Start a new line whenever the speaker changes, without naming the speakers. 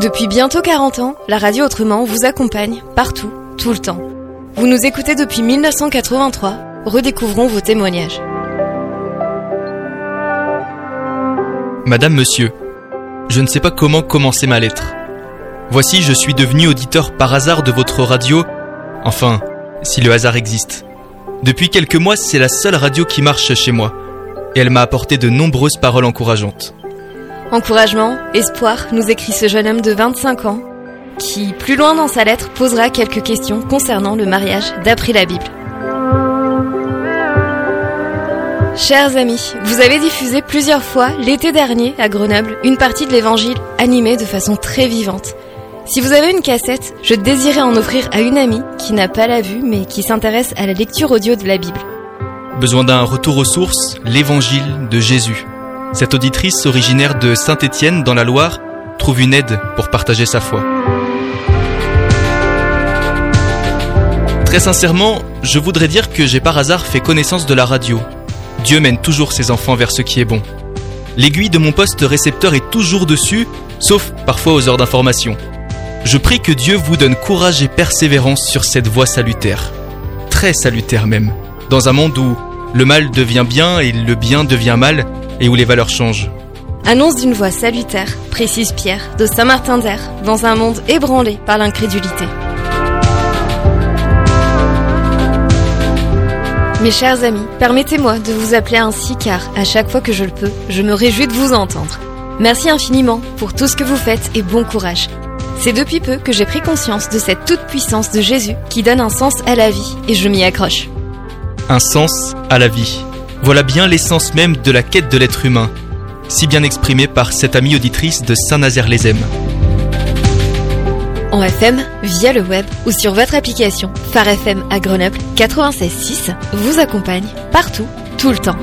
Depuis bientôt 40 ans, la radio Autrement vous accompagne partout, tout le temps. Vous nous écoutez depuis 1983, redécouvrons vos témoignages.
Madame, monsieur, je ne sais pas comment commencer ma lettre. Voici, je suis devenu auditeur par hasard de votre radio, enfin, si le hasard existe. Depuis quelques mois, c'est la seule radio qui marche chez moi, et elle m'a apporté de nombreuses paroles encourageantes.
Encouragement, espoir, nous écrit ce jeune homme de 25 ans, qui, plus loin dans sa lettre, posera quelques questions concernant le mariage d'après la Bible. Chers amis, vous avez diffusé plusieurs fois l'été dernier à Grenoble une partie de l'évangile animée de façon très vivante. Si vous avez une cassette, je désirais en offrir à une amie qui n'a pas la vue mais qui s'intéresse à la lecture audio de la Bible.
Besoin d'un retour aux sources, l'évangile de Jésus. Cette auditrice originaire de Saint-Étienne dans la Loire trouve une aide pour partager sa foi. Très sincèrement, je voudrais dire que j'ai par hasard fait connaissance de la radio. Dieu mène toujours ses enfants vers ce qui est bon. L'aiguille de mon poste récepteur est toujours dessus, sauf parfois aux heures d'information. Je prie que Dieu vous donne courage et persévérance sur cette voie salutaire. Très salutaire même. Dans un monde où le mal devient bien et le bien devient mal, et où les valeurs changent.
Annonce d'une voix salutaire, précise Pierre, de Saint-Martin d'Air, dans un monde ébranlé par l'incrédulité. Mes chers amis, permettez-moi de vous appeler ainsi car, à chaque fois que je le peux, je me réjouis de vous entendre. Merci infiniment pour tout ce que vous faites et bon courage. C'est depuis peu que j'ai pris conscience de cette toute-puissance de Jésus qui donne un sens à la vie et je m'y accroche.
Un sens à la vie. Voilà bien l'essence même de la quête de l'être humain, si bien exprimée par cette amie auditrice de Saint-Nazaire-les-Aime.
En FM, via le web ou sur votre application Phare FM à Grenoble 96.6 vous accompagne partout, tout le temps.